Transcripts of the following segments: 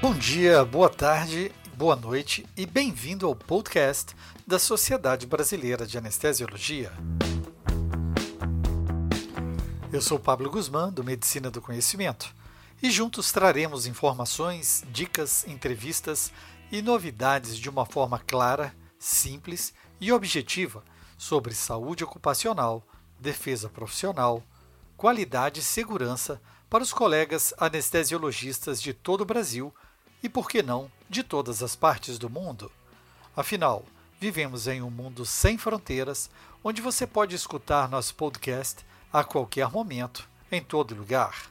Bom dia, boa tarde, boa noite e bem-vindo ao podcast da Sociedade Brasileira de Anestesiologia. Eu sou Pablo Guzmán, do Medicina do Conhecimento, e juntos traremos informações, dicas, entrevistas e novidades de uma forma clara, simples e objetiva sobre saúde ocupacional, defesa profissional, qualidade e segurança para os colegas anestesiologistas de todo o Brasil e, por que não, de todas as partes do mundo. Afinal, vivemos em um mundo sem fronteiras, onde você pode escutar nosso podcast a qualquer momento, em todo lugar.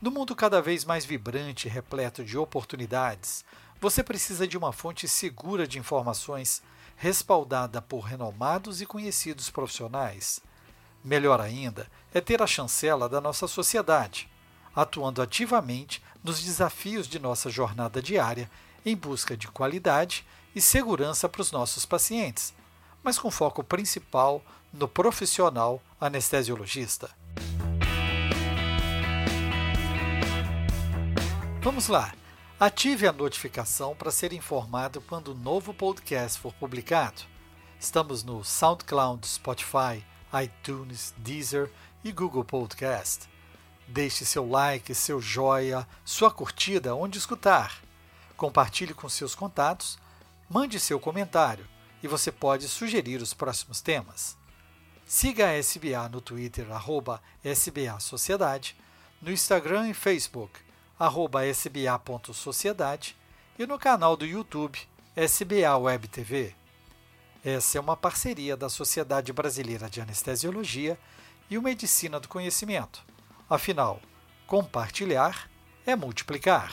No mundo cada vez mais vibrante e repleto de oportunidades, você precisa de uma fonte segura de informações, respaldada por renomados e conhecidos profissionais. Melhor ainda é ter a chancela da nossa sociedade, atuando ativamente nos desafios de nossa jornada diária em busca de qualidade e segurança para os nossos pacientes, mas com foco principal no profissional anestesiologista. Vamos lá! Ative a notificação para ser informado quando o novo podcast for publicado. Estamos no SoundCloud, Spotify, iTunes, Deezer e Google Podcast. Deixe seu like, seu joia, sua curtida onde escutar. Compartilhe com seus contatos, mande seu comentário e você pode sugerir os próximos temas. Siga a SBA no Twitter, arroba SBA Sociedade, no Instagram e Facebook, arroba sba.sociedade e no canal do YouTube SBA Web TV. Essa é uma parceria da Sociedade Brasileira de Anestesiologia e o Medicina do Conhecimento. Afinal, compartilhar é multiplicar.